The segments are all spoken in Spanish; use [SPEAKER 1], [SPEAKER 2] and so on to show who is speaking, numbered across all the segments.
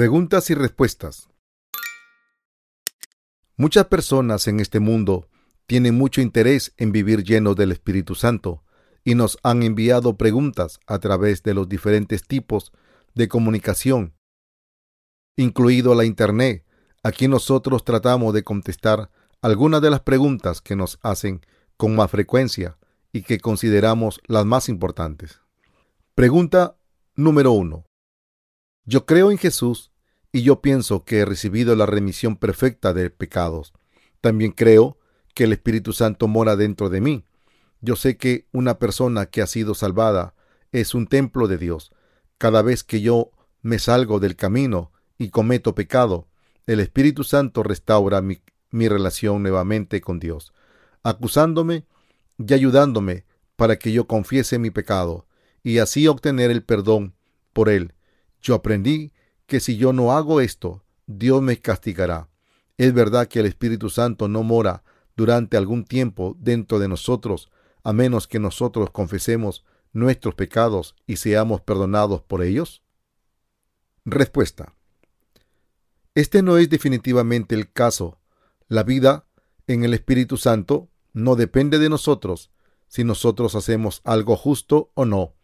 [SPEAKER 1] Preguntas y respuestas. Muchas personas en este mundo tienen mucho interés en vivir llenos del Espíritu Santo y nos han enviado preguntas a través de los diferentes tipos de comunicación, incluido la Internet. Aquí nosotros tratamos de contestar algunas de las preguntas que nos hacen con más frecuencia y que consideramos las más importantes. Pregunta número uno. Yo creo en Jesús y yo pienso que he recibido la remisión perfecta de pecados. También creo que el Espíritu Santo mora dentro de mí. Yo sé que una persona que ha sido salvada es un templo de Dios. Cada vez que yo me salgo del camino y cometo pecado, el Espíritu Santo restaura mi, relación nuevamente con Dios, acusándome y ayudándome para que yo confiese mi pecado y así obtener el perdón por él. Yo aprendí que si yo no hago esto, Dios me castigará. Es verdad que el Espíritu Santo no mora durante algún tiempo dentro de nosotros, a menos que nosotros confesemos nuestros pecados y seamos perdonados por ellos? Respuesta. Este no es definitivamente el caso. La vida en el Espíritu Santo no depende de nosotros si nosotros hacemos algo justo o no.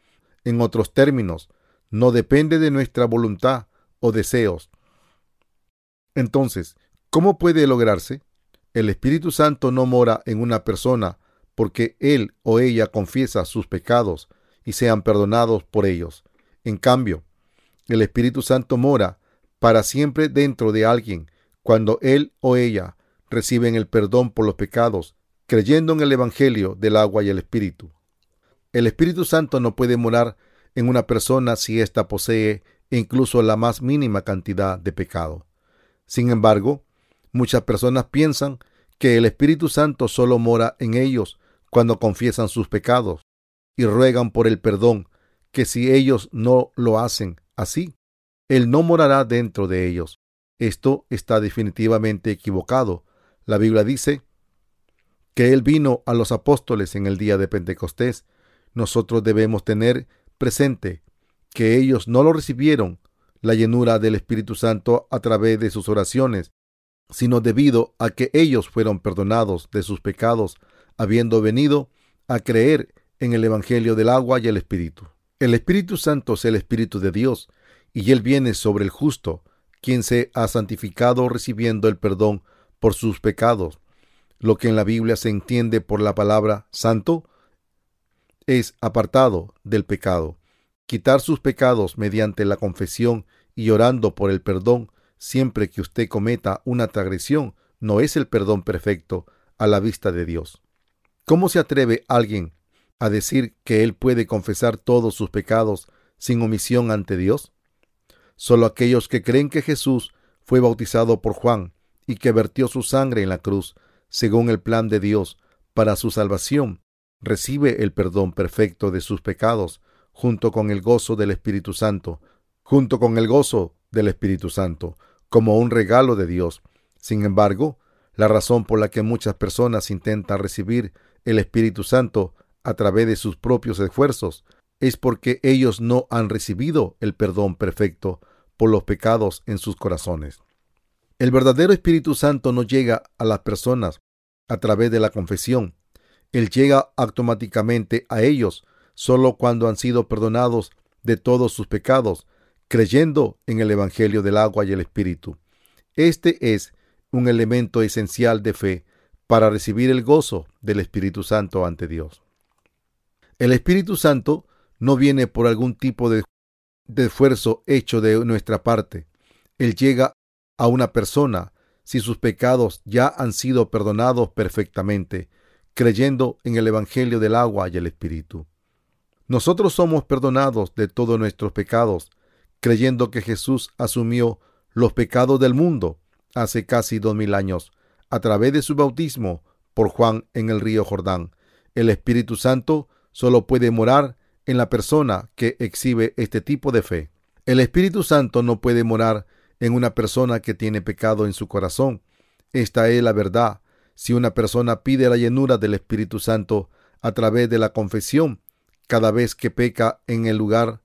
[SPEAKER 1] En otros términos, no depende de nuestra voluntad o deseos. Entonces, ¿cómo puede lograrse? El Espíritu Santo no mora en una persona porque él o ella confiesa sus pecados y sean perdonados por ellos. En cambio, el Espíritu Santo mora para siempre dentro de alguien cuando él o ella reciben el perdón por los pecados creyendo en el Evangelio del agua y el Espíritu. El Espíritu Santo no puede morar en una persona si ésta posee incluso la más mínima cantidad de pecado. Sin embargo, muchas personas piensan que el Espíritu Santo solo mora en ellos cuando confiesan sus pecados y ruegan por el perdón, que si ellos no lo hacen así, Él no morará dentro de ellos. Esto está definitivamente equivocado. La Biblia dice que Él vino a los apóstoles en el día de Pentecostés, nosotros debemos tener presente que ellos no lo recibieron la llenura del Espíritu Santo a través de sus oraciones, sino debido a que ellos fueron perdonados de sus pecados, habiendo venido a creer en el Evangelio del agua y el Espíritu. El Espíritu Santo es el Espíritu de Dios, y Él viene sobre el justo, quien se ha santificado recibiendo el perdón por sus pecados. Lo que en la Biblia se entiende por la palabra santo es apartado del pecado. Quitar sus pecados mediante la confesión y orando por el perdón siempre que usted cometa una transgresión no es el perdón perfecto a la vista de Dios. ¿Cómo se atreve alguien a decir que él puede confesar todos sus pecados sin omisión ante Dios? Solo aquellos que creen que Jesús fue bautizado por Juan y que vertió su sangre en la cruz según el plan de Dios para su salvación, recibe el perdón perfecto de sus pecados junto con el gozo del Espíritu Santo, junto con el gozo del Espíritu Santo, como un regalo de Dios. Sin embargo, la razón por la que muchas personas intentan recibir el Espíritu Santo a través de sus propios esfuerzos es porque ellos no han recibido el perdón perfecto por los pecados en sus corazones. El verdadero Espíritu Santo no llega a las personas a través de la confesión. Él llega automáticamente a ellos solo cuando han sido perdonados de todos sus pecados, creyendo en el Evangelio del agua y el Espíritu. Este es un elemento esencial de fe para recibir el gozo del Espíritu Santo ante Dios. El Espíritu Santo no viene por algún tipo de, de esfuerzo hecho de nuestra parte. Él llega a una persona si sus pecados ya han sido perdonados perfectamente, creyendo en el Evangelio del agua y el Espíritu. Nosotros somos perdonados de todos nuestros pecados, creyendo que Jesús asumió los pecados del mundo hace casi dos mil años, a través de su bautismo por Juan en el río Jordán. El Espíritu Santo solo puede morar en la persona que exhibe este tipo de fe. El Espíritu Santo no puede morar en una persona que tiene pecado en su corazón. Esta es la verdad. Si una persona pide la llenura del Espíritu Santo a través de la confesión, cada vez que peca en el lugar,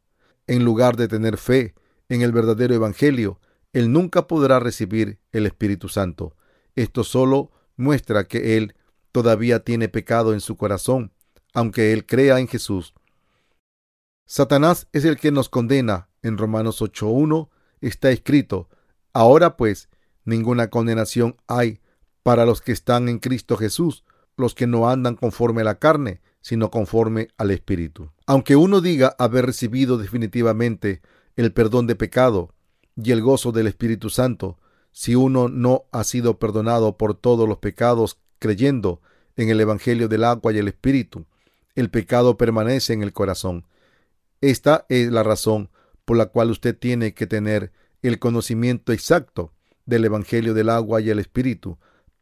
[SPEAKER 1] en lugar de tener fe en el verdadero Evangelio, él nunca podrá recibir el Espíritu Santo. Esto solo muestra que él todavía tiene pecado en su corazón, aunque él crea en Jesús. Satanás es el que nos condena. En Romanos 8.1 está escrito, Ahora pues, ninguna condenación hay para los que están en Cristo Jesús, los que no andan conforme a la carne, sino conforme al Espíritu. Aunque uno diga haber recibido definitivamente el perdón de pecado y el gozo del Espíritu Santo, si uno no ha sido perdonado por todos los pecados creyendo en el Evangelio del agua y el Espíritu, el pecado permanece en el corazón. Esta es la razón por la cual usted tiene que tener el conocimiento exacto del Evangelio del agua y el Espíritu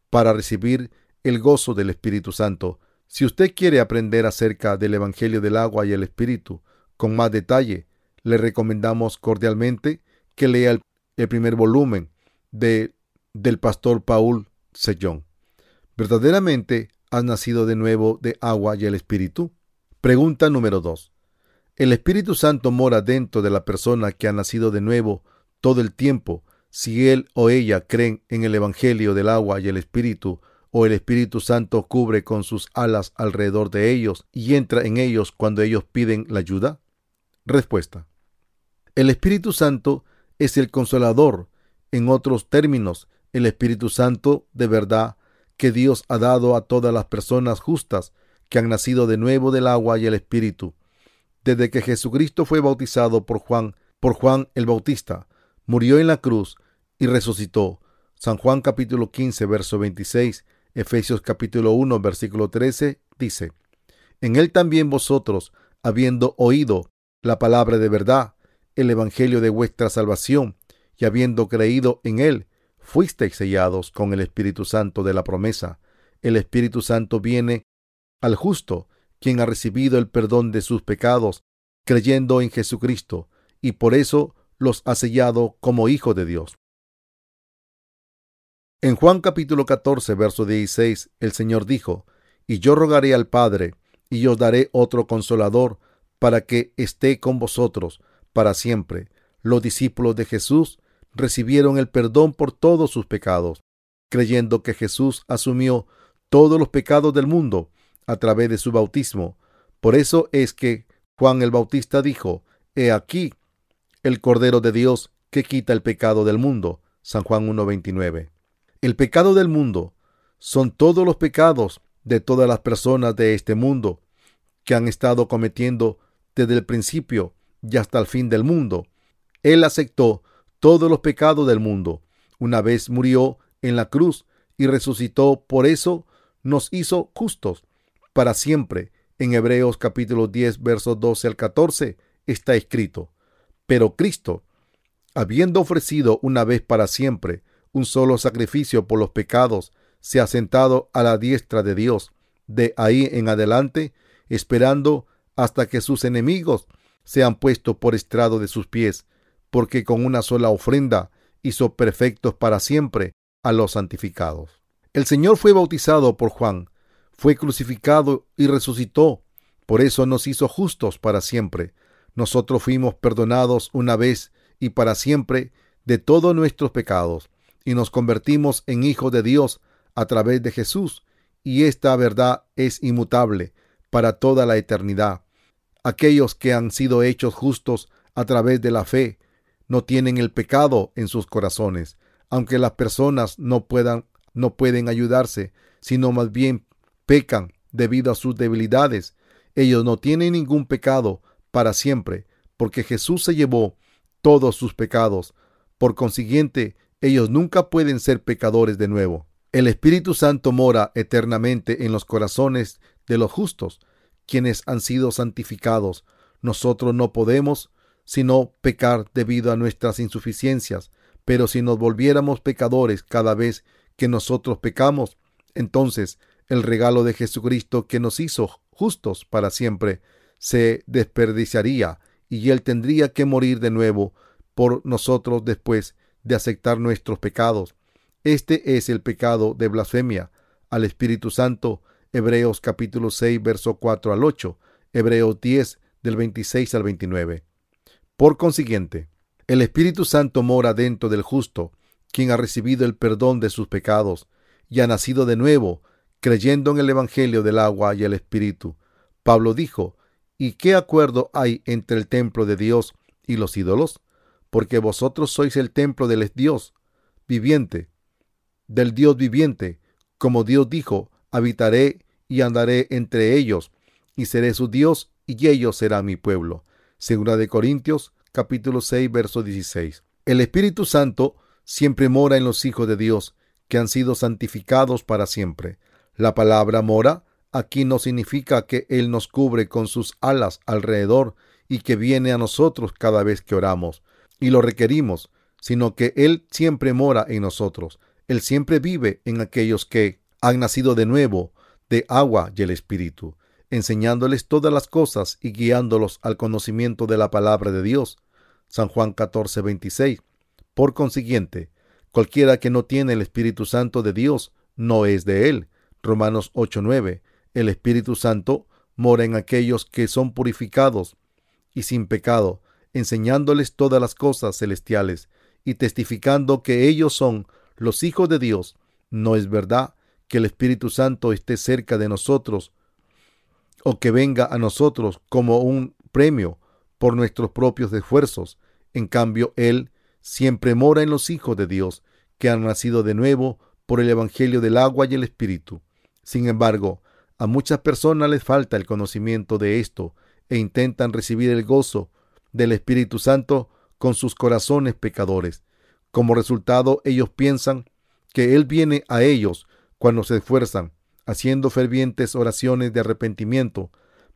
[SPEAKER 1] para recibir el gozo del Espíritu Santo. Si usted quiere aprender acerca del Evangelio del agua y el Espíritu con más detalle, le recomendamos cordialmente que lea el, primer volumen de, del pastor Paul Sellón. ¿Verdaderamente has nacido de nuevo de agua y el Espíritu? Pregunta número 2. ¿El Espíritu Santo mora dentro de la persona que ha nacido de nuevo todo el tiempo si él o ella creen en el Evangelio del agua y el Espíritu o el Espíritu Santo cubre con sus alas alrededor de ellos y entra en ellos cuando ellos piden la ayuda? Respuesta. El Espíritu Santo es el consolador. En otros términos, el Espíritu Santo de verdad que Dios ha dado a todas las personas justas que han nacido de nuevo del agua y el Espíritu. Desde que Jesucristo fue bautizado por Juan, por Juan el Bautista, murió en la cruz y resucitó. San Juan capítulo 15, verso 26 Efesios capítulo 1, versículo 13 dice, En él también vosotros, habiendo oído la palabra de verdad, el evangelio de vuestra salvación, y habiendo creído en él, fuisteis sellados con el Espíritu Santo de la promesa. El Espíritu Santo viene al justo, quien ha recibido el perdón de sus pecados, creyendo en Jesucristo, y por eso los ha sellado como hijo de Dios. En Juan capítulo 14, verso 16, el Señor dijo, Y yo rogaré al Padre, y os daré otro consolador, para que esté con vosotros para siempre. Los discípulos de Jesús recibieron el perdón por todos sus pecados, creyendo que Jesús asumió todos los pecados del mundo a través de su bautismo. Por eso es que Juan el Bautista dijo, He aquí el Cordero de Dios que quita el pecado del mundo. San Juan 1.29. El pecado del mundo son todos los pecados de todas las personas de este mundo que han estado cometiendo desde el principio y hasta el fin del mundo. Él aceptó todos los pecados del mundo. Una vez murió en la cruz y resucitó, por eso nos hizo justos para siempre. En Hebreos capítulo 10, versos 12 al 14 está escrito, pero Cristo, habiendo ofrecido una vez para siempre un solo sacrificio por los pecados, se ha sentado a la diestra de Dios, de ahí en adelante, esperando hasta que sus enemigos sean puestos por estrado de sus pies, porque con una sola ofrenda hizo perfectos para siempre a los santificados. El Señor fue bautizado por Juan, fue crucificado y resucitó, por eso nos hizo justos para siempre. Nosotros fuimos perdonados una vez y para siempre de todos nuestros pecados y nos convertimos en hijos de Dios a través de Jesús, y esta verdad es inmutable para toda la eternidad. Aquellos que han sido hechos justos a través de la fe no tienen el pecado en sus corazones, aunque las personas no puedan no pueden ayudarse, sino más bien pecan debido a sus debilidades. Ellos no tienen ningún pecado para siempre, porque Jesús se llevó todos sus pecados. Por consiguiente, ellos nunca pueden ser pecadores de nuevo. El Espíritu Santo mora eternamente en los corazones de los justos, quienes han sido santificados. Nosotros no podemos sino pecar debido a nuestras insuficiencias, pero si nos volviéramos pecadores cada vez que nosotros pecamos, entonces el regalo de Jesucristo que nos hizo justos para siempre se desperdiciaría y Él tendría que morir de nuevo por nosotros después de aceptar nuestros pecados. Este es el pecado de blasfemia al Espíritu Santo. Hebreos capítulo 6, verso 4 al 8. Hebreos 10, del 26 al 29. Por consiguiente, El Espíritu Santo mora dentro del justo, quien ha recibido el perdón de sus pecados y ha nacido de nuevo, creyendo en el Evangelio del agua y el Espíritu. Pablo dijo, ¿Y qué acuerdo hay entre el templo de Dios y los ídolos? Porque vosotros sois el templo del Dios viviente, del Dios viviente, como Dios dijo, habitaré y andaré entre ellos, y seré su Dios, y ellos serán mi pueblo. Segunda de Corintios, capítulo 6, verso 16. El Espíritu Santo siempre mora en los hijos de Dios, que han sido santificados para siempre. La palabra mora aquí no significa que Él nos cubre con sus alas alrededor y que viene a nosotros cada vez que oramos y lo requerimos, sino que Él siempre mora en nosotros. Él siempre vive en aquellos que han nacido de nuevo de agua y el Espíritu, enseñándoles todas las cosas y guiándolos al conocimiento de la palabra de Dios. San Juan 14, 26. Por consiguiente, cualquiera que no tiene el Espíritu Santo de Dios no es de Él. Romanos 8, 9. El Espíritu Santo mora en aquellos que son purificados y sin pecado, enseñándoles todas las cosas celestiales y testificando que ellos son los hijos de Dios. No es verdad que el Espíritu Santo esté cerca de nosotros o que venga a nosotros como un premio por nuestros propios esfuerzos. En cambio, Él siempre mora en los hijos de Dios, que han nacido de nuevo por el Evangelio del agua y el Espíritu. Sin embargo, a muchas personas les falta el conocimiento de esto e intentan recibir el gozo del Espíritu Santo con sus corazones pecadores. Como resultado, ellos piensan que Él viene a ellos cuando se esfuerzan, haciendo fervientes oraciones de arrepentimiento,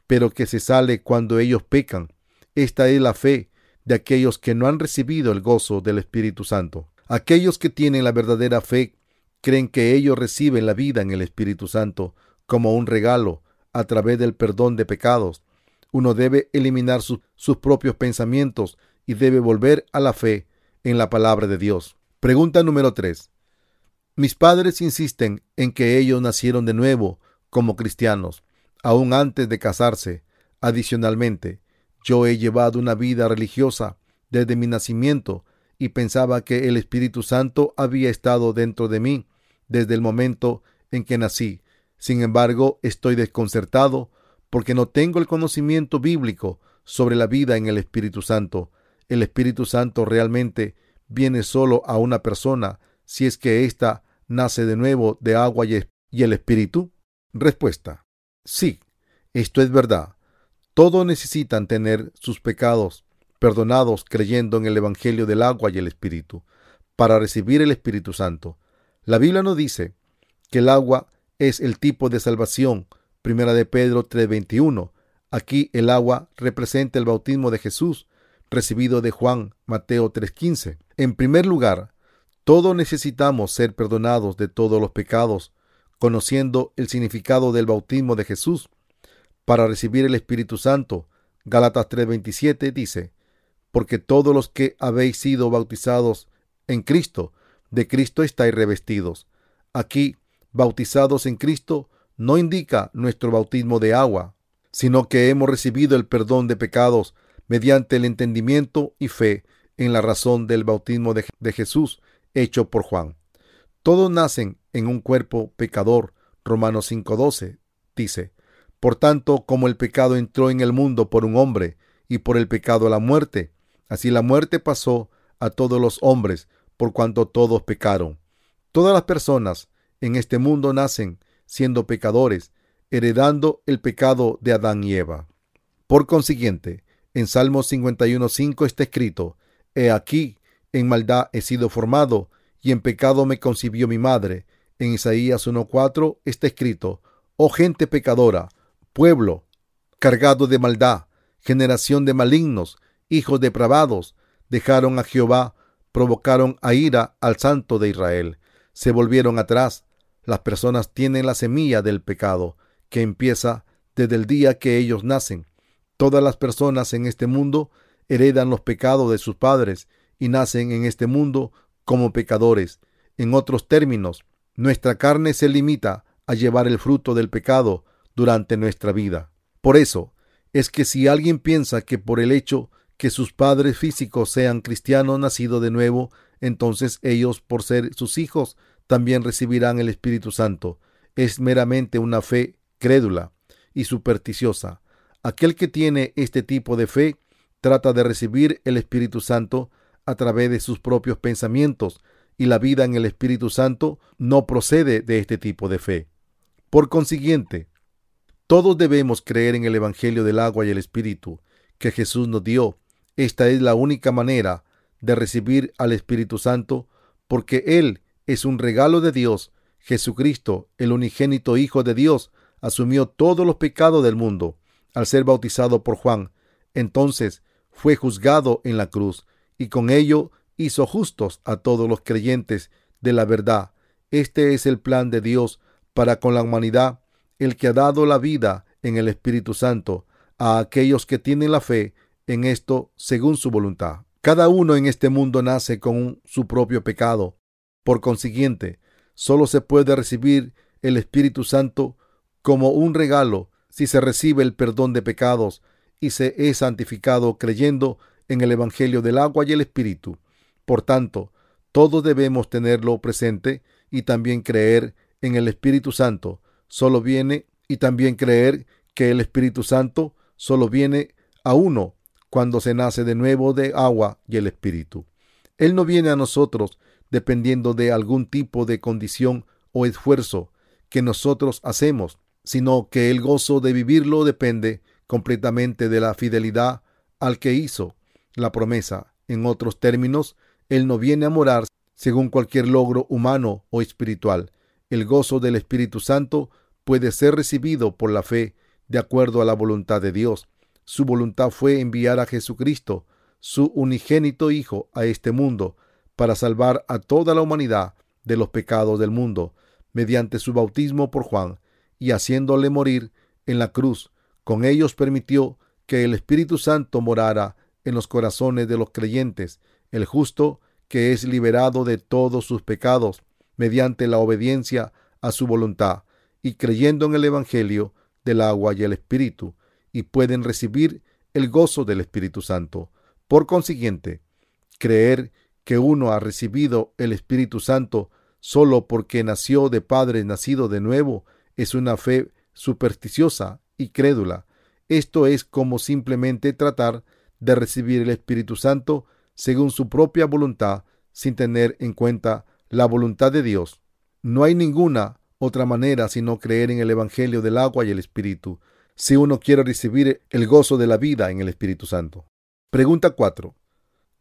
[SPEAKER 1] pero que se sale cuando ellos pecan. Esta es la fe de aquellos que no han recibido el gozo del Espíritu Santo. Aquellos que tienen la verdadera fe creen que ellos reciben la vida en el Espíritu Santo como un regalo a través del perdón de pecados. Uno debe eliminar sus propios pensamientos y debe volver a la fe en la palabra de Dios. Pregunta número 3. Mis padres insisten en que ellos nacieron de nuevo como cristianos, aún antes de casarse. Adicionalmente, yo he llevado una vida religiosa desde mi nacimiento y pensaba que el Espíritu Santo había estado dentro de mí desde el momento en que nací. Sin embargo, estoy desconcertado porque no tengo el conocimiento bíblico sobre la vida en el Espíritu Santo. El Espíritu Santo realmente viene solo a una persona si es que ésta nace de nuevo de agua y el Espíritu? Respuesta. Sí, esto es verdad. Todos necesitan tener sus pecados perdonados creyendo en el Evangelio del agua y el Espíritu, para recibir el Espíritu Santo. La Biblia nos dice que el agua es el tipo de salvación. Primera de Pedro 3:21. Aquí el agua representa el bautismo de Jesús, recibido de Juan, Mateo 3:15. En primer lugar, todos necesitamos ser perdonados de todos los pecados, conociendo el significado del bautismo de Jesús. Para recibir el Espíritu Santo, Gálatas 3:27 dice, porque todos los que habéis sido bautizados en Cristo, de Cristo estáis revestidos. Aquí, bautizados en Cristo, no indica nuestro bautismo de agua, sino que hemos recibido el perdón de pecados mediante el entendimiento y fe en la razón del bautismo de, Jesús hecho por Juan. Todos nacen en un cuerpo pecador. Romanos 5:12 dice, Por tanto, como el pecado entró en el mundo por un hombre, y por el pecado la muerte, así la muerte pasó a todos los hombres, por cuanto todos pecaron. Todas las personas en este mundo nacen siendo pecadores, heredando el pecado de Adán y Eva. Por consiguiente, en Salmos 51.5 está escrito, He aquí, en maldad he sido formado, y en pecado me concibió mi madre. En Isaías 1.4 está escrito, Oh gente pecadora, pueblo cargado de maldad, generación de malignos, hijos depravados, dejaron a Jehová, provocaron a ira al santo de Israel, se volvieron atrás. Las personas tienen la semilla del pecado, que empieza desde el día que ellos nacen. Todas las personas en este mundo heredan los pecados de sus padres y nacen en este mundo como pecadores. En otros términos, nuestra carne se limita a llevar el fruto del pecado durante nuestra vida. Por eso es que si alguien piensa que por el hecho que sus padres físicos sean cristianos nacidos de nuevo, entonces ellos, por ser sus hijos, también recibirán el Espíritu Santo. Es meramente una fe crédula y supersticiosa. Aquel que tiene este tipo de fe trata de recibir el Espíritu Santo a través de sus propios pensamientos y la vida en el Espíritu Santo no procede de este tipo de fe. Por consiguiente, todos debemos creer en el Evangelio del agua y el Espíritu que Jesús nos dio. Esta es la única manera de recibir al Espíritu Santo porque Él es un regalo de Dios. Jesucristo, el unigénito Hijo de Dios, asumió todos los pecados del mundo al ser bautizado por Juan. Entonces fue juzgado en la cruz y con ello hizo justos a todos los creyentes de la verdad. Este es el plan de Dios para con la humanidad, el que ha dado la vida en el Espíritu Santo a aquellos que tienen la fe en esto según su voluntad. Cada uno en este mundo nace con su propio pecado. Por consiguiente, solo se puede recibir el Espíritu Santo como un regalo si se recibe el perdón de pecados y se es santificado creyendo en el Evangelio del agua y el Espíritu. Por tanto, todos debemos tenerlo presente y también creer en el Espíritu Santo. Solo viene y también creer que el Espíritu Santo solo viene a uno cuando se nace de nuevo de agua y el Espíritu. Él no viene a nosotros dependiendo de algún tipo de condición o esfuerzo que nosotros hacemos, sino que el gozo de vivirlo depende completamente de la fidelidad al que hizo la promesa. En otros términos, él no viene a morar según cualquier logro humano o espiritual. El gozo del Espíritu Santo puede ser recibido por la fe de acuerdo a la voluntad de Dios. Su voluntad fue enviar a Jesucristo, su unigénito Hijo, a este mundo para salvar a toda la humanidad de los pecados del mundo, mediante su bautismo por Juan, y haciéndole morir en la cruz. Con ellos permitió que el Espíritu Santo morara en los corazones de los creyentes el justo que es liberado de todos sus pecados mediante la obediencia a su voluntad y creyendo en el Evangelio del agua y el Espíritu, y pueden recibir el gozo del Espíritu Santo. Por consiguiente, creer que uno ha recibido el Espíritu Santo solo porque nació de padre nacido de nuevo es una fe supersticiosa y crédula. Esto es como simplemente tratar de recibir el Espíritu Santo según su propia voluntad, sin tener en cuenta la voluntad de Dios. No hay ninguna otra manera sino creer en el Evangelio del agua y el Espíritu, si uno quiere recibir el gozo de la vida en el Espíritu Santo. Pregunta 4.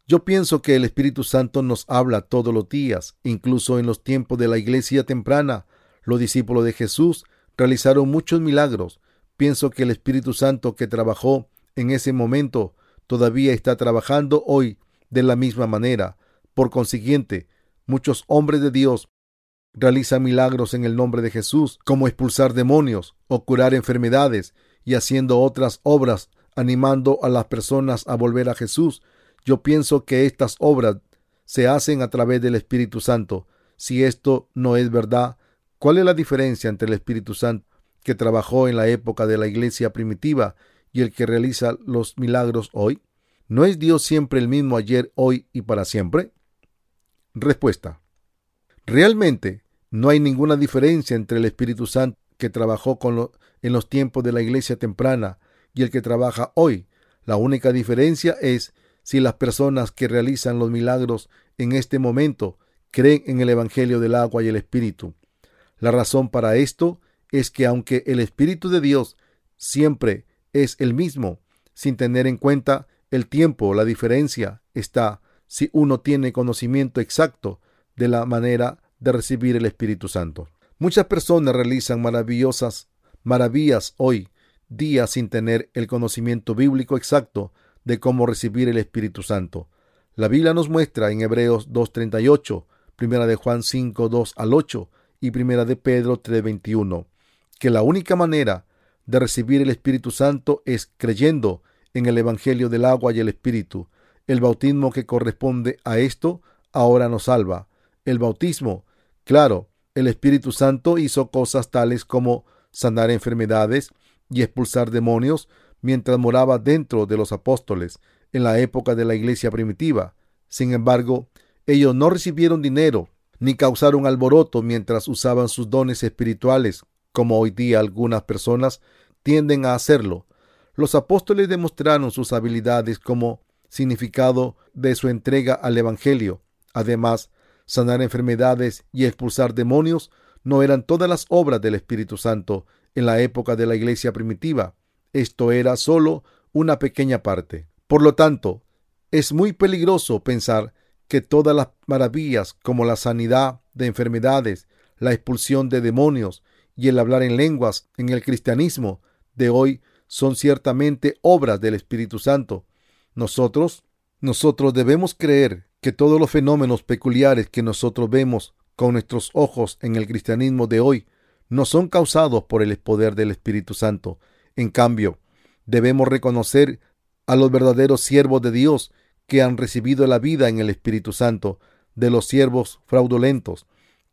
[SPEAKER 1] Yo pienso que el Espíritu Santo nos habla todos los días, incluso en los tiempos de la iglesia temprana. Los discípulos de Jesús realizaron muchos milagros. Pienso que el Espíritu Santo que trabajó en ese momento todavía está trabajando hoy de la misma manera. Por consiguiente, muchos hombres de Dios realizan milagros en el nombre de Jesús, como expulsar demonios o curar enfermedades y haciendo otras obras, animando a las personas a volver a Jesús. Yo pienso que estas obras se hacen a través del Espíritu Santo. Si esto no es verdad, ¿cuál es la diferencia entre el Espíritu Santo que trabajó en la época de la iglesia primitiva y el que realiza los milagros hoy? ¿No es Dios siempre el mismo ayer, hoy y para siempre? Respuesta. Realmente no hay ninguna diferencia entre el Espíritu Santo que trabajó con en los tiempos de la iglesia temprana y el que trabaja hoy. La única diferencia es si las personas que realizan los milagros en este momento creen en el Evangelio del agua y el Espíritu. La razón para esto es que aunque el Espíritu de Dios siempre es el mismo, sin tener en cuenta el tiempo, la diferencia está si uno tiene conocimiento exacto de la manera de recibir el Espíritu Santo. Muchas personas realizan maravillosas maravillas hoy día sin tener el conocimiento bíblico exacto de cómo recibir el Espíritu Santo. La Biblia nos muestra en Hebreos 2.38, Primera de Juan 5, 2 al 8 y Primera de Pedro 3.21, que la única manera de recibir el Espíritu Santo es creyendo en el Evangelio del agua y el Espíritu. El bautismo que corresponde a esto ahora nos salva. El bautismo, claro, el Espíritu Santo hizo cosas tales como sanar enfermedades y expulsar demonios mientras moraba dentro de los apóstoles. en la época de la iglesia primitiva. Sin embargo, ellos no recibieron dinero ni causaron alboroto mientras usaban sus dones espirituales, como hoy día algunas personas tienden a hacerlo. Los apóstoles demostraron sus habilidades como significado de su entrega al Evangelio. Además, sanar enfermedades y expulsar demonios no eran todas las obras del Espíritu Santo en la época de la iglesia primitiva. Esto era solo una pequeña parte. Por lo tanto, es muy peligroso pensar que todas las maravillas como la sanidad de enfermedades, la expulsión de demonios y el hablar en lenguas en el cristianismo de hoy son ciertamente obras del Espíritu Santo. Nosotros, nosotros debemos creer que todos los fenómenos peculiares que nosotros vemos con nuestros ojos en el cristianismo de hoy no son causados por el poder del Espíritu Santo. En cambio, debemos reconocer a los verdaderos siervos de Dios que han recibido la vida en el Espíritu Santo, de los siervos fraudulentos,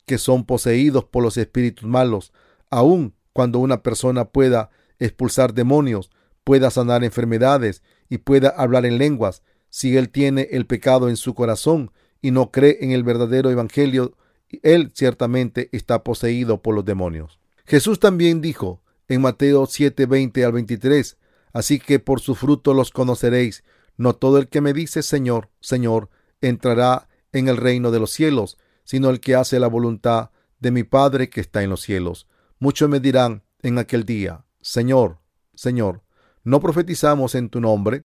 [SPEAKER 1] que son poseídos por los espíritus malos, aun cuando una persona pueda expulsar demonios, pueda sanar enfermedades y pueda hablar en lenguas, si él tiene el pecado en su corazón y no cree en el verdadero evangelio él ciertamente está poseído por los demonios. Jesús también dijo en Mateo 7, 20 al 23, Así que por su fruto los conoceréis. No todo el que me dice Señor, Señor, entrará en el reino de los cielos, sino el que hace la voluntad de mi Padre que está en los cielos. Muchos me dirán en aquel día, Señor, Señor, ¿no profetizamos en tu nombre?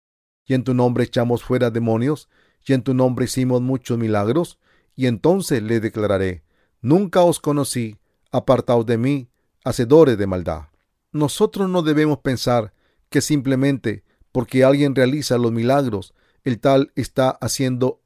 [SPEAKER 1] Y en tu nombre echamos fuera demonios, y en tu nombre hicimos muchos milagros y entonces le declararé, nunca os conocí, apartaos de mí, hacedores de maldad. Nosotros no debemos pensar que simplemente porque alguien realiza los milagros, el tal está haciendo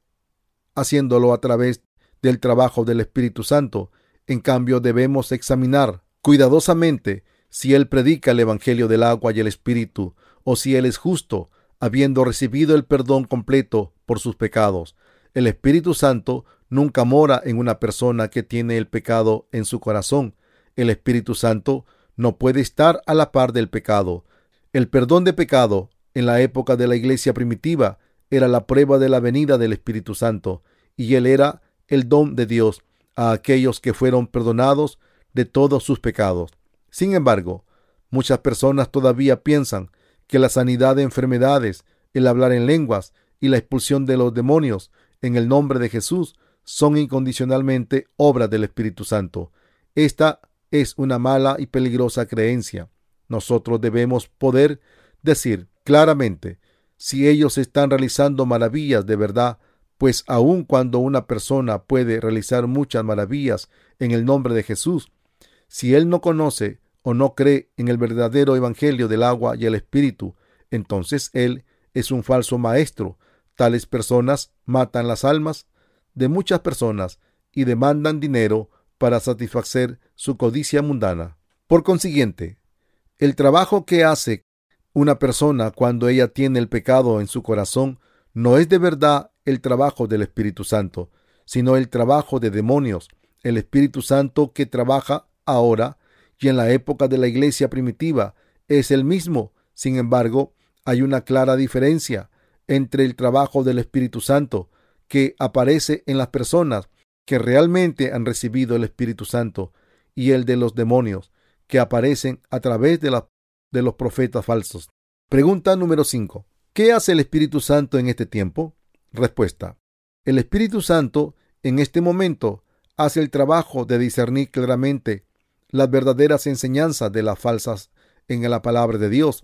[SPEAKER 1] haciéndolo a través del trabajo del Espíritu Santo. En cambio, debemos examinar cuidadosamente si él predica el Evangelio del agua y el Espíritu, o si él es justo, habiendo recibido el perdón completo por sus pecados. El Espíritu Santo nunca mora en una persona que tiene el pecado en su corazón. El Espíritu Santo no puede estar a la par del pecado. El perdón de pecado en la época de la iglesia primitiva era la prueba de la venida del Espíritu Santo, y él era el don de Dios a aquellos que fueron perdonados de todos sus pecados. Sin embargo, muchas personas todavía piensan que la sanidad de enfermedades, el hablar en lenguas y la expulsión de los demonios en el nombre de Jesús son incondicionalmente obra del Espíritu Santo. Esta es una mala y peligrosa creencia. Nosotros debemos poder decir claramente si ellos están realizando maravillas de verdad, pues aun cuando una persona puede realizar muchas maravillas en el nombre de Jesús, si él no conoce o no cree en el verdadero evangelio del agua y el espíritu, entonces él es un falso maestro. Tales personas matan las almas de muchas personas y demandan dinero para satisfacer su codicia mundana. Por consiguiente, el trabajo que hace una persona cuando ella tiene el pecado en su corazón no es de verdad el trabajo del Espíritu Santo, sino el trabajo de demonios. El Espíritu Santo que trabaja ahora y en la época de la iglesia primitiva es el mismo. Sin embargo, hay una clara diferencia entre el trabajo del Espíritu Santo que aparece en las personas que realmente han recibido el Espíritu Santo y el de los demonios que aparecen a través de, de los profetas falsos. Pregunta número 5. ¿Qué hace el Espíritu Santo en este tiempo? Respuesta. El Espíritu Santo en este momento hace el trabajo de discernir claramente las verdaderas enseñanzas de las falsas en la palabra de Dios.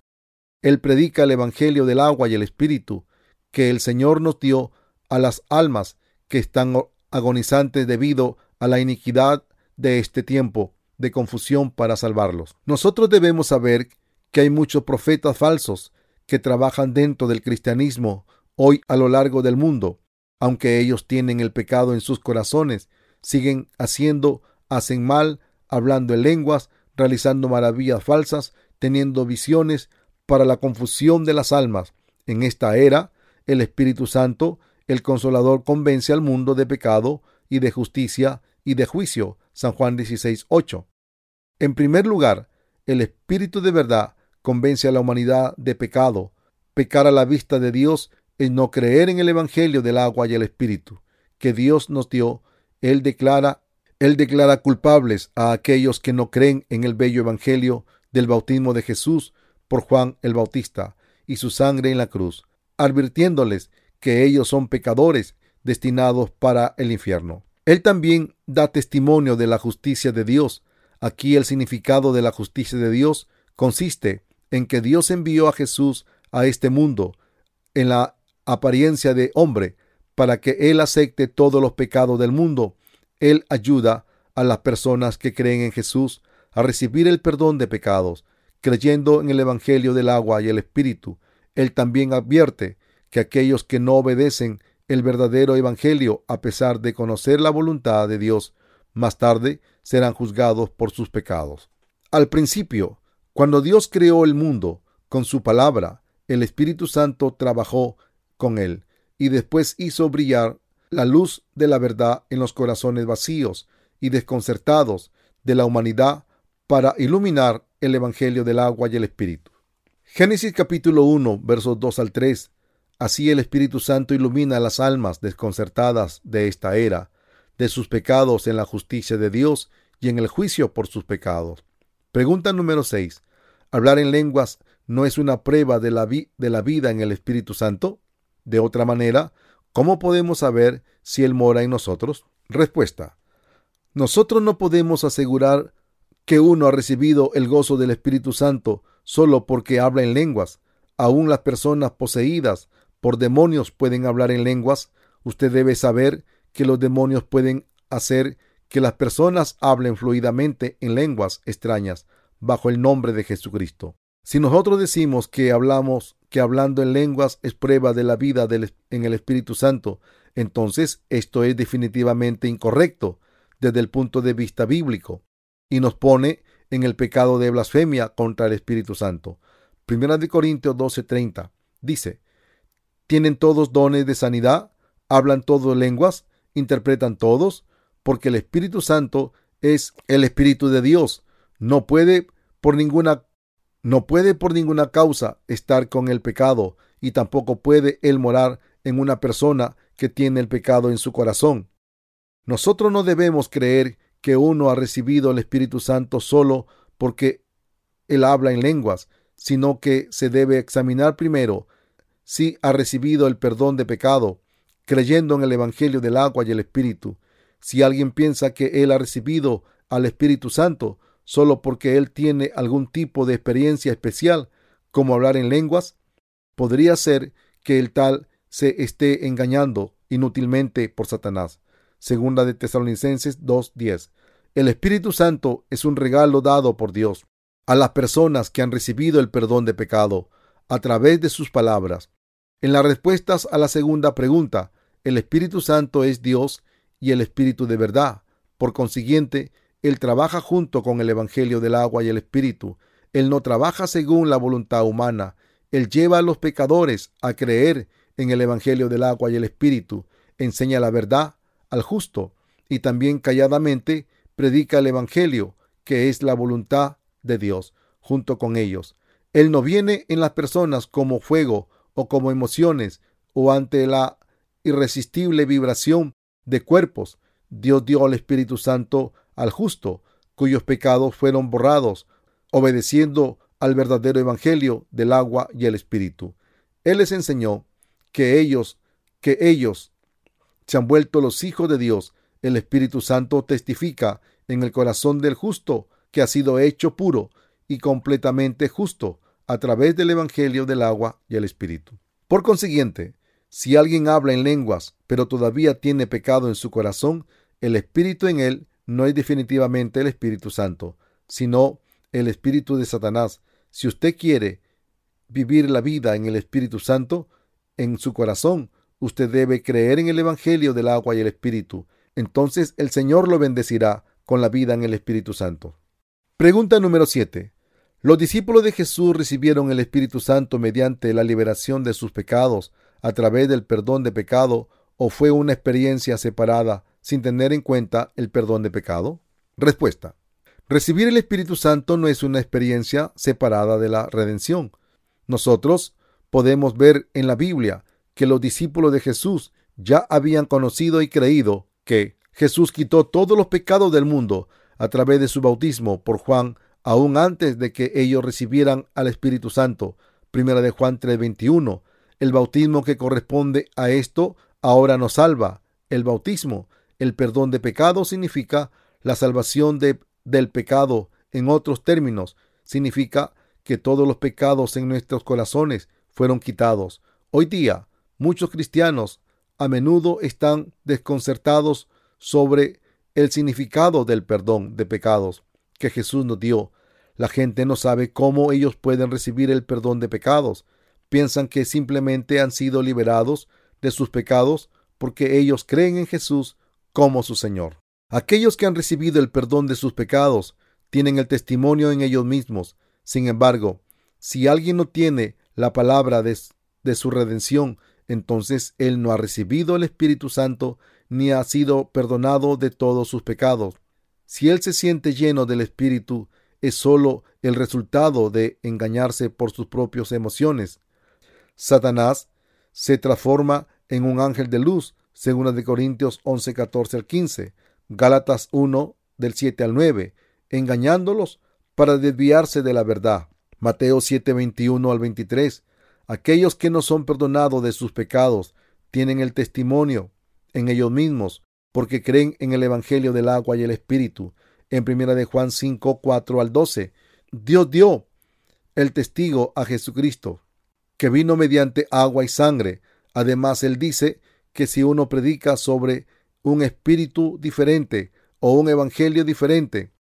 [SPEAKER 1] Él predica el Evangelio del agua y el Espíritu que el Señor nos dio a las almas que están agonizantes debido a la iniquidad de este tiempo de confusión para salvarlos. Nosotros debemos saber que hay muchos profetas falsos que trabajan dentro del cristianismo hoy a lo largo del mundo. Aunque ellos tienen el pecado en sus corazones, siguen haciendo, hacen mal, hablando en lenguas, realizando maravillas falsas, teniendo visiones para la confusión de las almas. En esta era, el Espíritu Santo el Consolador convence al mundo de pecado y de justicia y de juicio. San Juan 16, 8. En primer lugar, el Espíritu de verdad convence a la humanidad de pecado. Pecar a la vista de Dios es no creer en el Evangelio del agua y el Espíritu que Dios nos dio. Él declara, él declara culpables a aquellos que no creen en el bello Evangelio del bautismo de Jesús por Juan el Bautista y su sangre en la cruz, advirtiéndoles que ellos son pecadores destinados para el infierno. Él también da testimonio de la justicia de Dios. Aquí el significado de la justicia de Dios consiste en que Dios envió a Jesús a este mundo en la apariencia de hombre para que Él acepte todos los pecados del mundo. Él ayuda a las personas que creen en Jesús a recibir el perdón de pecados, creyendo en el Evangelio del agua y el Espíritu. Él también advierte que aquellos que no obedecen el verdadero Evangelio, a pesar de conocer la voluntad de Dios, más tarde serán juzgados por sus pecados. Al principio, cuando Dios creó el mundo con su palabra, el Espíritu Santo trabajó con él y después hizo brillar la luz de la verdad en los corazones vacíos y desconcertados de la humanidad para iluminar el Evangelio del agua y el Espíritu. Génesis capítulo 1, versos 2 al 3. Así el Espíritu Santo ilumina las almas desconcertadas de esta era, de sus pecados en la justicia de Dios y en el juicio por sus pecados. Pregunta número 6. ¿Hablar en lenguas no es una prueba de la, de la vida en el Espíritu Santo? De otra manera, ¿cómo podemos saber si Él mora en nosotros? Respuesta. Nosotros no podemos asegurar que uno ha recibido el gozo del Espíritu Santo solo porque habla en lenguas. Aún las personas poseídas por demonios pueden hablar en lenguas. Usted debe saber que los demonios pueden hacer que las personas hablen fluidamente en lenguas extrañas bajo el nombre de Jesucristo. Si nosotros decimos que hablamos, que hablando en lenguas es prueba de la vida en el Espíritu Santo, entonces esto es definitivamente incorrecto desde el punto de vista bíblico y nos pone en el pecado de blasfemia contra el Espíritu Santo. Primera de Corintios 12:30 dice, ¿tienen todos dones de sanidad? ¿Hablan todos lenguas? ¿Interpretan todos? Porque el Espíritu Santo es el Espíritu de Dios. No puede por ninguna no puede por ninguna causa estar con el pecado y tampoco puede él morar en una persona que tiene el pecado en su corazón. Nosotros no debemos creer que uno ha recibido el Espíritu Santo solo porque él habla en lenguas, sino que se debe examinar primero si ha recibido el perdón de pecado, creyendo en el Evangelio del agua y el Espíritu. Si alguien piensa que él ha recibido al Espíritu Santo solo porque él tiene algún tipo de experiencia especial, como hablar en lenguas, podría ser que el tal se esté engañando inútilmente por Satanás. Segunda de Tesalonicenses 2.10. El Espíritu Santo es un regalo dado por Dios a las personas que han recibido el perdón de pecado a través de sus palabras. En las respuestas a la segunda pregunta, el Espíritu Santo es Dios y el Espíritu de verdad. Por consiguiente, Él trabaja junto con el Evangelio del agua y el Espíritu. Él no trabaja según la voluntad humana. Él lleva a los pecadores a creer en el Evangelio del agua y el Espíritu. Enseña la verdad al justo y también calladamente predica el Evangelio, que es la voluntad de Dios, junto con ellos. Él no viene en las personas como fuego o como emociones o ante la irresistible vibración de cuerpos. Dios dio al Espíritu Santo al justo, cuyos pecados fueron borrados, obedeciendo al verdadero Evangelio del agua y el Espíritu. Él les enseñó que ellos, que ellos se han vuelto los hijos de Dios. El Espíritu Santo testifica en el corazón del justo que ha sido hecho puro y completamente justo a través del Evangelio del agua y el Espíritu. Por consiguiente, si alguien habla en lenguas, pero todavía tiene pecado en su corazón, el Espíritu en él no es definitivamente el Espíritu Santo, sino el Espíritu de Satanás. Si usted quiere vivir la vida en el Espíritu Santo, en su corazón, Usted debe creer en el Evangelio del agua y el Espíritu. Entonces el Señor lo bendecirá con la vida en el Espíritu Santo. Pregunta número 7. ¿Los discípulos de Jesús recibieron el Espíritu Santo mediante la liberación de sus pecados a través del perdón de pecado o fue una experiencia separada sin tener en cuenta el perdón de pecado? Respuesta. Recibir el Espíritu Santo no es una experiencia separada de la redención. Nosotros podemos ver en la Biblia que los discípulos de Jesús ya habían conocido y creído que Jesús quitó todos los pecados del mundo a través de su bautismo por Juan, aún antes de que ellos recibieran al Espíritu Santo. Primera de Juan 3:21. El bautismo que corresponde a esto ahora nos salva. El bautismo, el perdón de pecados, significa la salvación de, del pecado. En otros términos, significa que todos los pecados en nuestros corazones fueron quitados. Hoy día, muchos cristianos a menudo están desconcertados sobre el significado del perdón de pecados que Jesús nos dio. La gente no sabe cómo ellos pueden recibir el perdón de pecados. Piensan que simplemente han sido liberados de sus pecados porque ellos creen en Jesús como su Señor. Aquellos que han recibido el perdón de sus pecados tienen el testimonio en ellos mismos. Sin embargo, si alguien no tiene la palabra de, de su redención, entonces él no ha recibido el Espíritu Santo ni ha sido perdonado de todos sus pecados. Si él se siente lleno del Espíritu, es sólo el resultado de engañarse por sus propias emociones. Satanás se transforma en un ángel de luz, según de Corintios 11, 14 al 15, Gálatas 1, del 7 al 9, engañándolos para desviarse de la verdad. Mateo 7, 21 al 23, Aquellos que no son perdonados de sus pecados tienen el testimonio en ellos mismos porque creen en el Evangelio del agua y el Espíritu. En primera de Juan 5, 4 al 12, Dios dio el testigo a Jesucristo, que vino mediante agua y sangre. Además, Él dice que si uno predica sobre un espíritu diferente o un evangelio diferente,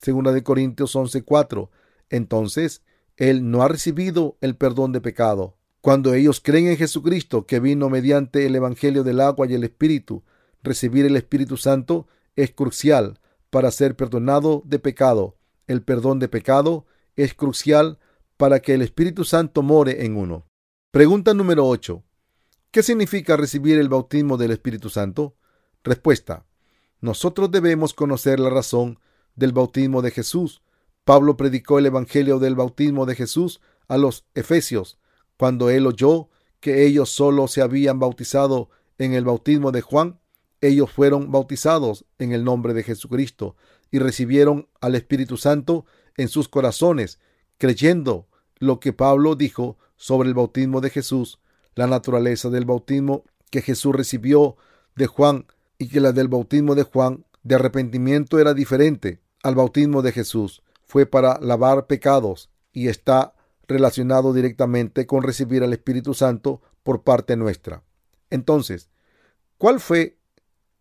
[SPEAKER 1] segunda de Corintios 11, 4, entonces él no ha recibido el perdón de pecado. Cuando ellos creen en Jesucristo, que vino mediante el Evangelio del agua y el Espíritu, recibir el Espíritu Santo es crucial para ser perdonado de pecado. El perdón de pecado es crucial para que el Espíritu Santo more en uno. Pregunta número 8. ¿Qué significa recibir el bautismo del Espíritu Santo? Respuesta. Nosotros debemos conocer la razón del bautismo de Jesús Pablo predicó el Evangelio del bautismo de Jesús a los Efesios cuando él oyó que ellos solo se habían bautizado en el bautismo de Juan. Ellos fueron bautizados en el nombre de Jesucristo y recibieron al Espíritu Santo en sus corazones, creyendo lo que Pablo dijo sobre el bautismo de Jesús, la naturaleza del bautismo que Jesús recibió de Juan y que la del bautismo de Juan de arrepentimiento era diferente al bautismo de Jesús fue para lavar pecados y está relacionado directamente con recibir al Espíritu Santo por parte nuestra. Entonces, ¿cuál fue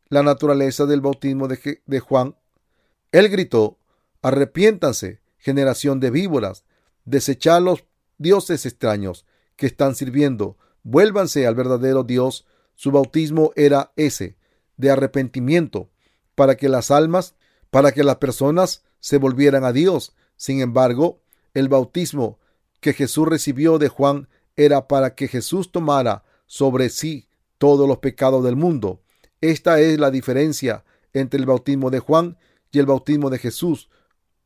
[SPEAKER 1] la naturaleza del bautismo de, Juan? Él gritó, arrepiéntanse, generación de víboras, desechad los dioses extraños que están sirviendo, vuélvanse al verdadero Dios. Su bautismo era ese, de arrepentimiento, para que las almas, para que las personas se volvieran a Dios. Sin embargo, el bautismo que Jesús recibió de Juan era para que Jesús tomara sobre sí todos los pecados del mundo. Esta es la diferencia entre el bautismo de Juan y el bautismo de Jesús.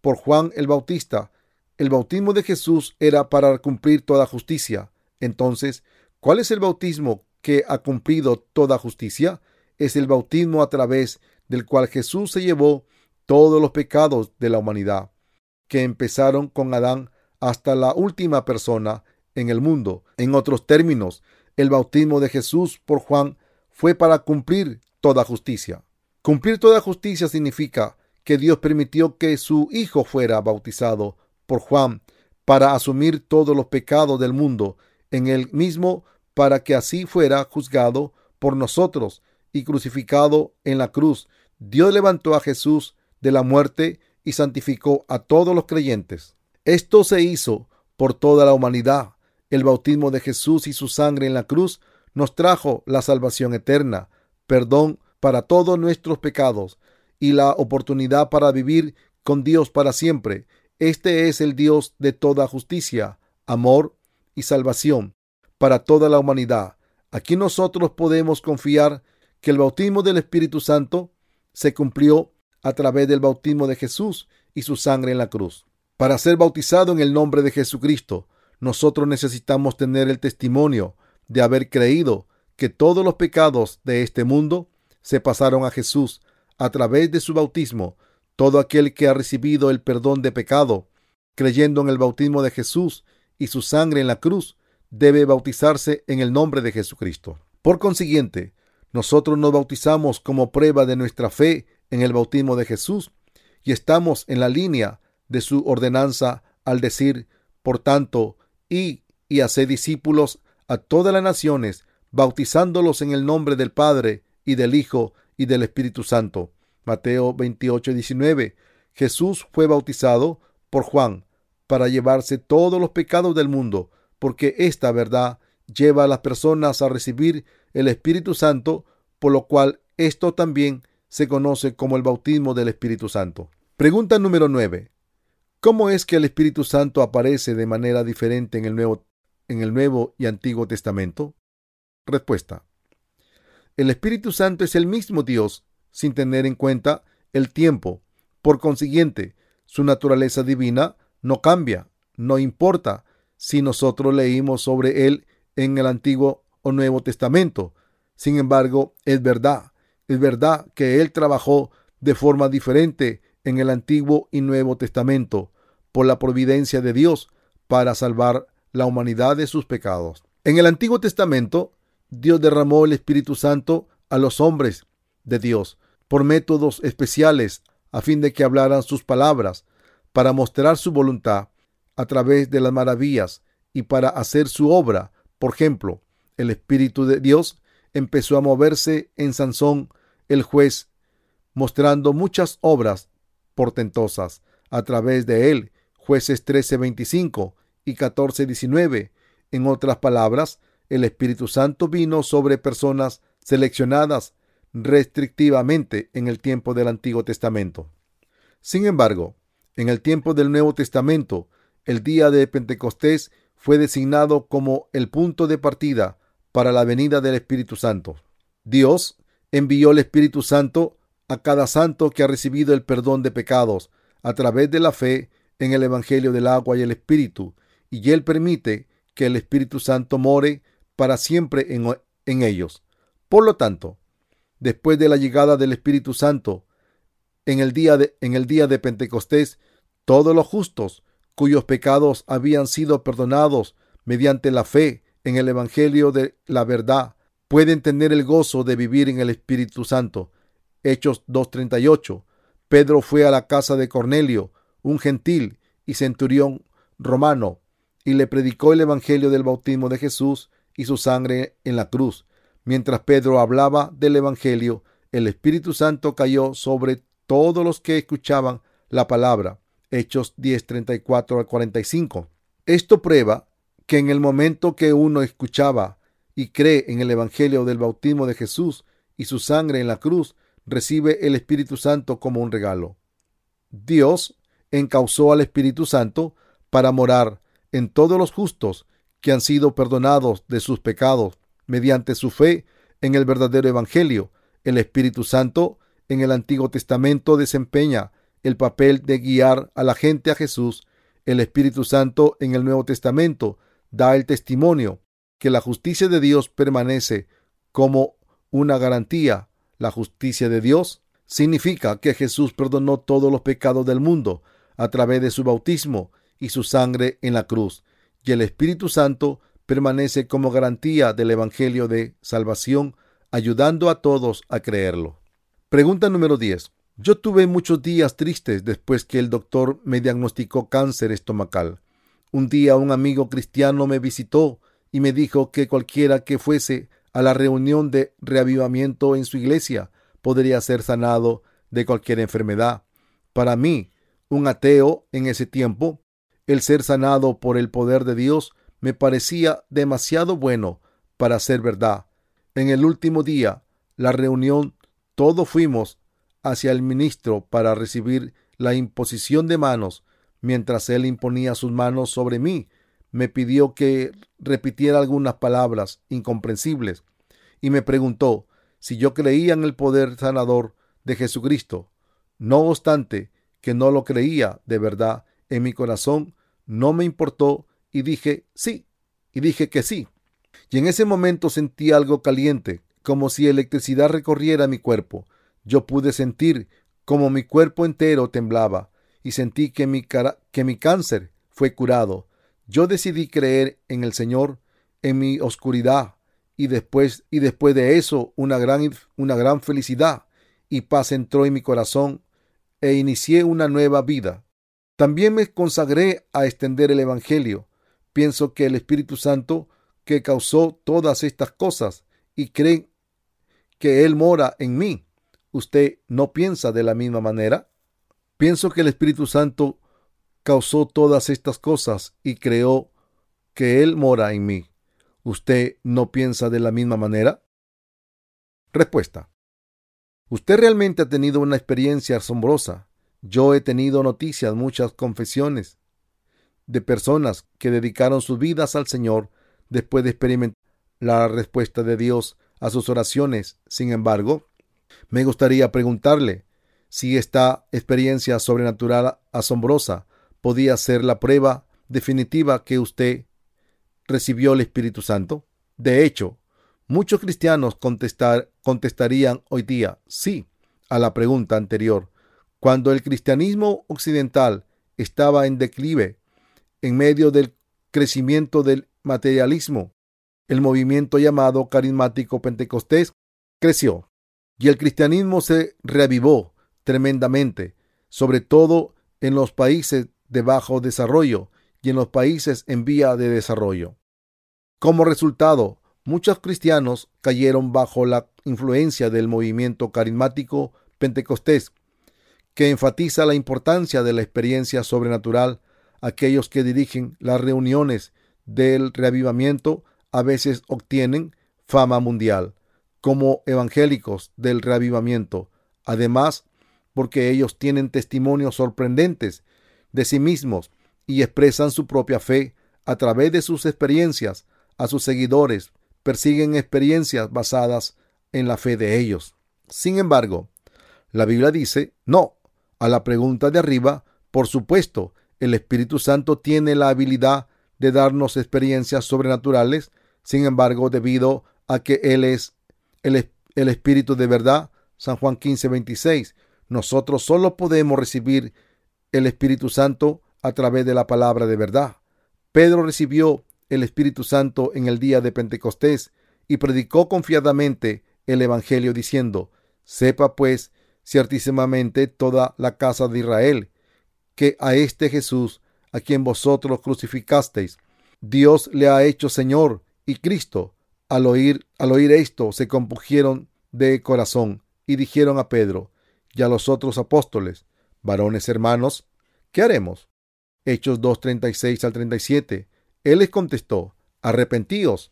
[SPEAKER 1] Por Juan el Bautista, el bautismo de Jesús era para cumplir toda justicia. Entonces, ¿cuál es el bautismo que ha cumplido toda justicia? Es el bautismo a través del cual Jesús se llevó todos los pecados de la humanidad, que empezaron con Adán hasta la última persona en el mundo. En otros términos, el bautismo de Jesús por Juan fue para cumplir toda justicia. Cumplir toda justicia significa que Dios permitió que su Hijo fuera bautizado por Juan para asumir todos los pecados del mundo en él mismo para que así fuera juzgado por nosotros y crucificado en la cruz. Dios levantó a Jesús de la muerte y santificó a todos los creyentes. Esto se hizo por toda la humanidad. El bautismo de Jesús y su sangre en la cruz nos trajo la salvación eterna, perdón para todos nuestros pecados y la oportunidad para vivir con Dios para siempre. Este es el Dios de toda justicia, amor y salvación para toda la humanidad. Aquí nosotros podemos confiar que el bautismo del Espíritu Santo se cumplió a través del bautismo de Jesús y su sangre en la cruz. Para ser bautizado en el nombre de Jesucristo, nosotros necesitamos tener el testimonio de haber creído que todos los pecados de este mundo se pasaron a Jesús a través de su bautismo. Todo aquel que ha recibido el perdón de pecado, creyendo en el bautismo de Jesús y su sangre en la cruz, debe bautizarse en el nombre de Jesucristo. Por consiguiente, nosotros nos bautizamos como prueba de nuestra fe en el bautismo de Jesús y estamos en la línea de su ordenanza al decir, por tanto, y y hacer discípulos a todas las naciones, bautizándolos en el nombre del Padre y del Hijo y del Espíritu Santo. Mateo 28, 19. Jesús fue bautizado por Juan para llevarse todos los pecados del mundo, porque esta verdad lleva a las personas a recibir el Espíritu Santo, por lo cual esto también se conoce como el bautismo del Espíritu Santo. Pregunta número 9. ¿Cómo es que el Espíritu Santo aparece de manera diferente en el Nuevo en el Nuevo y Antiguo Testamento? Respuesta. El Espíritu Santo es el mismo Dios sin tener en cuenta el tiempo. Por consiguiente, su naturaleza divina no cambia, no importa si nosotros leímos sobre él en el Antiguo o Nuevo Testamento. Sin embargo, es verdad, es verdad que él trabajó de forma diferente en el Antiguo y Nuevo Testamento por la providencia de Dios para salvar la humanidad de sus pecados. En el Antiguo Testamento, Dios derramó el Espíritu Santo a los hombres de Dios por métodos especiales a fin de que hablaran sus palabras, para mostrar su voluntad a través de las maravillas y para hacer su obra. Por ejemplo, el Espíritu de Dios empezó a moverse en Sansón, el juez, mostrando muchas obras portentosas a través de él. Jueces 13:25 y 14:19. En otras palabras, el Espíritu Santo vino sobre personas seleccionadas restrictivamente en el tiempo del Antiguo Testamento. Sin embargo, en el tiempo del Nuevo Testamento, el día de Pentecostés fue designado como el punto de partida para la venida del Espíritu Santo. Dios envió el Espíritu Santo a cada santo que ha recibido el perdón de pecados a través de la fe en el Evangelio del agua y el Espíritu, y Él permite que el Espíritu Santo more para siempre en, ellos. Por lo tanto, después de la llegada del Espíritu Santo, en el día de, en el día de Pentecostés, todos los justos cuyos pecados habían sido perdonados mediante la fe en el Evangelio de la verdad, pueden tener el gozo de vivir en el Espíritu Santo. Hechos 2.38. Pedro fue a la casa de Cornelio, un gentil y centurión romano, y le predicó el Evangelio del bautismo de Jesús y su sangre en la cruz. Mientras Pedro hablaba del Evangelio, el Espíritu Santo cayó sobre todos los que escuchaban la palabra. Hechos 10, 34 al 45. Esto prueba que en el momento que uno escuchaba y cree en el Evangelio del bautismo de Jesús y su sangre en la cruz, recibe el Espíritu Santo como un regalo. Dios encausó al Espíritu Santo para morar en todos los justos que han sido perdonados de sus pecados mediante su fe en el verdadero Evangelio. El Espíritu Santo en el Antiguo Testamento desempeña el papel de guiar a la gente a Jesús. El Espíritu Santo en el Nuevo Testamento da el testimonio que la justicia de Dios permanece como una garantía. La justicia de Dios significa que Jesús perdonó todos los pecados del mundo a través de su bautismo y su sangre en la cruz, y el Espíritu Santo permanece como garantía del Evangelio de salvación, ayudando a todos a creerlo. Pregunta número 10. Yo tuve muchos días tristes después que el doctor me diagnosticó cáncer estomacal. Un día un amigo cristiano me visitó y me dijo que cualquiera que fuese a la reunión de reavivamiento en su iglesia podría ser sanado de cualquier enfermedad. Para mí, un ateo en ese tiempo, el ser sanado por el poder de Dios me parecía demasiado bueno para ser verdad. En el último día, la reunión, todos fuimos hacia el ministro para recibir la imposición de manos. Mientras él imponía sus manos sobre mí, me pidió que repitiera algunas palabras incomprensibles y me preguntó si yo creía en el poder sanador de Jesucristo. No obstante que no lo creía de verdad en mi corazón, no me importó y dije sí, y dije que sí. Y en ese momento sentí algo caliente, como si electricidad recorriera mi cuerpo. Yo pude sentir como mi cuerpo entero temblaba y sentí que mi, que mi cáncer fue curado. Yo decidí creer en el Señor en mi oscuridad y después, y después de eso una gran, una gran felicidad y paz entró en mi corazón e inicié una nueva vida. También me consagré a extender el Evangelio. Pienso que el Espíritu Santo que causó todas estas cosas y creen que Él mora en mí. ¿Usted no piensa de la misma manera? Pienso que el Espíritu Santo causó todas estas cosas y creó que Él mora en mí. ¿Usted no piensa de la misma manera? Respuesta. Usted realmente ha tenido una experiencia asombrosa. Yo he tenido noticias, muchas confesiones de personas que dedicaron sus vidas al Señor después de experimentar la respuesta de Dios a sus oraciones. Sin embargo, me gustaría preguntarle si esta experiencia sobrenatural asombrosa podía ser la prueba definitiva que usted recibió el Espíritu Santo. De hecho, muchos cristianos contestar, contestarían hoy día sí a la pregunta anterior. Cuando el cristianismo occidental estaba en declive, en medio del crecimiento del materialismo, el movimiento llamado carismático pentecostés creció y el cristianismo se reavivó tremendamente, sobre todo en los países de bajo desarrollo y en los países en vía de desarrollo. Como resultado, muchos cristianos cayeron bajo la influencia del movimiento carismático pentecostés, que enfatiza la importancia de la experiencia sobrenatural. Aquellos que dirigen las reuniones del reavivamiento a veces obtienen fama mundial como evangélicos del reavivamiento. Además, porque ellos tienen testimonios sorprendentes de sí mismos y expresan su propia fe a través de sus experiencias a sus seguidores, persiguen experiencias basadas en la fe de ellos. Sin embargo, la Biblia dice no a la pregunta de arriba, por supuesto, el Espíritu Santo tiene la habilidad de darnos experiencias sobrenaturales, sin embargo, debido a que Él es el, Espíritu de verdad, San Juan 15, 26, nosotros solo podemos recibir el Espíritu Santo a través de la palabra de verdad. Pedro recibió el Espíritu Santo en el día de Pentecostés y predicó confiadamente el Evangelio diciendo, Sepa pues ciertísimamente toda la casa de Israel, que a este Jesús, a quien vosotros crucificasteis, Dios le ha hecho Señor y Cristo. Al oír, al oír esto, se compugieron de corazón y dijeron a Pedro y a los otros apóstoles, varones hermanos, ¿qué haremos? Hechos 2.36 al 37. Él les contestó, arrepentíos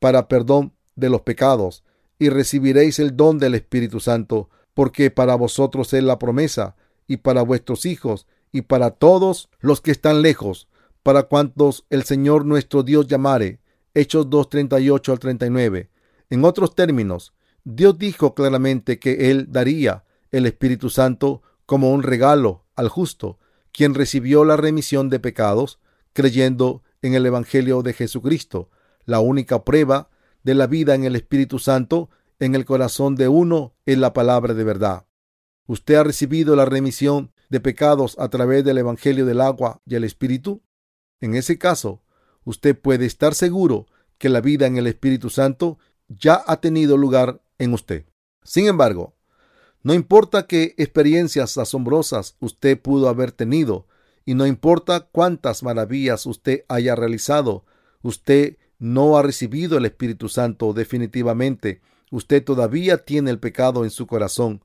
[SPEAKER 1] para perdón de los pecados y recibiréis el don del Espíritu Santo, porque para vosotros es la promesa, y para vuestros hijos, y para todos los que están lejos, para cuantos el Señor nuestro Dios llamare. Hechos 2.38 al 39. En otros términos, Dios dijo claramente que Él daría el Espíritu Santo como un regalo al justo, quien recibió la remisión de pecados, creyendo en el Evangelio de Jesucristo, la única prueba de la vida en el Espíritu Santo en el corazón de uno es la palabra de verdad. ¿Usted ha recibido la remisión de pecados a través del Evangelio del agua y el Espíritu? En ese caso, usted puede estar seguro que la vida en el Espíritu Santo ya ha tenido lugar en usted. Sin embargo, no importa qué experiencias asombrosas usted pudo haber tenido, y no importa cuántas maravillas usted haya realizado, usted no ha recibido el Espíritu Santo definitivamente. Usted todavía tiene el pecado en su corazón.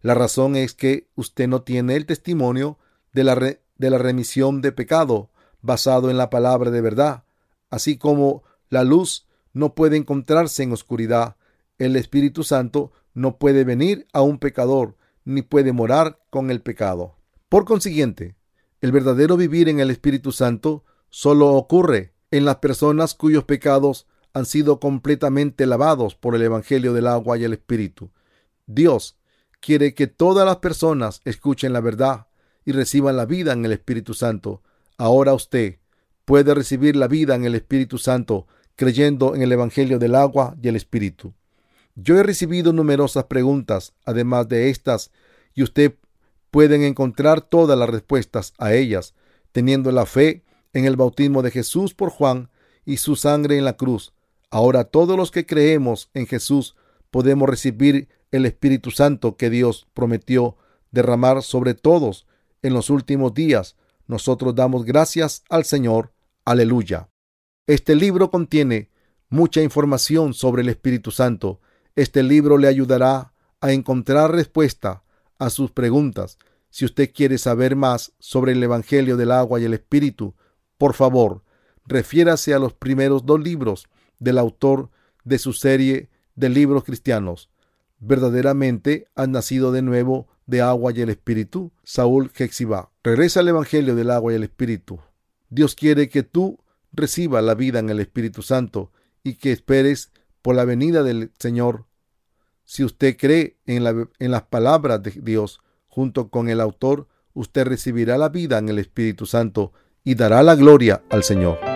[SPEAKER 1] La razón es que usted no tiene el testimonio de la, de la remisión de pecado basado en la palabra de verdad. Así como la luz no puede encontrarse en oscuridad, el Espíritu Santo no puede venir a un pecador ni puede morar con el pecado. Por consiguiente, el verdadero vivir en el Espíritu Santo solo ocurre en las personas cuyos pecados han sido completamente lavados por el Evangelio del agua y el Espíritu. Dios quiere que todas las personas escuchen la verdad y reciban la vida en el Espíritu Santo. Ahora usted puede recibir la vida en el Espíritu Santo creyendo en el Evangelio del agua y el Espíritu. Yo he recibido numerosas preguntas, además de estas, y usted pueden encontrar todas las respuestas a ellas, teniendo la fe en el bautismo de Jesús por Juan y su sangre en la cruz. Ahora todos los que creemos en Jesús podemos recibir el Espíritu Santo que Dios prometió derramar sobre todos en los últimos días. Nosotros damos gracias al Señor. Aleluya. Este libro contiene mucha información sobre el Espíritu Santo. Este libro le ayudará a encontrar respuesta a sus preguntas. Si usted quiere saber más sobre el Evangelio del agua y el Espíritu, por favor, refiérase a los primeros dos libros del autor de su serie de libros cristianos. Verdaderamente han nacido de nuevo de agua y el Espíritu. Saúl Hexiba. Regresa al Evangelio del agua y el Espíritu. Dios quiere que tú reciba la vida en el Espíritu Santo y que esperes por la venida del Señor. Si usted cree en, en las palabras de Dios junto con el autor, usted recibirá la vida en el Espíritu Santo y dará la gloria al Señor.